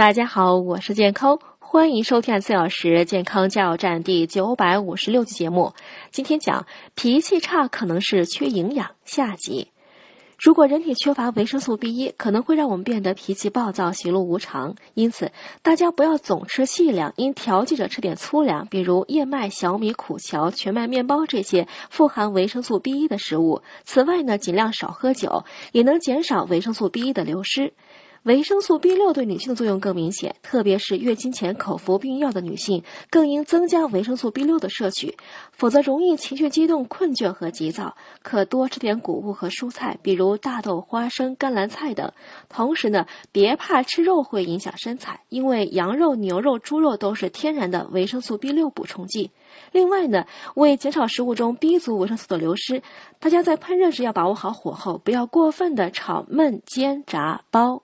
大家好，我是健康，欢迎收听四小时健康加油站第九百五十六期节目。今天讲脾气差可能是缺营养下集。如果人体缺乏维生素 B 一，可能会让我们变得脾气暴躁、喜怒无常。因此，大家不要总吃细粮，应调剂着吃点粗粮，比如燕麦、小米、苦荞、全麦面包这些富含维生素 B 一的食物。此外呢，尽量少喝酒，也能减少维生素 B 一的流失。维生素 B 六对女性的作用更明显，特别是月经前口服避孕药的女性，更应增加维生素 B 六的摄取，否则容易情绪激动、困倦和急躁。可多吃点谷物和蔬菜，比如大豆、花生、甘蓝菜等。同时呢，别怕吃肉会影响身材，因为羊肉、牛肉、猪肉都是天然的维生素 B 六补充剂。另外呢，为减少食物中 B 族维生素的流失，大家在烹饪时要把握好火候，不要过分的炒、焖、煎、炸、煲。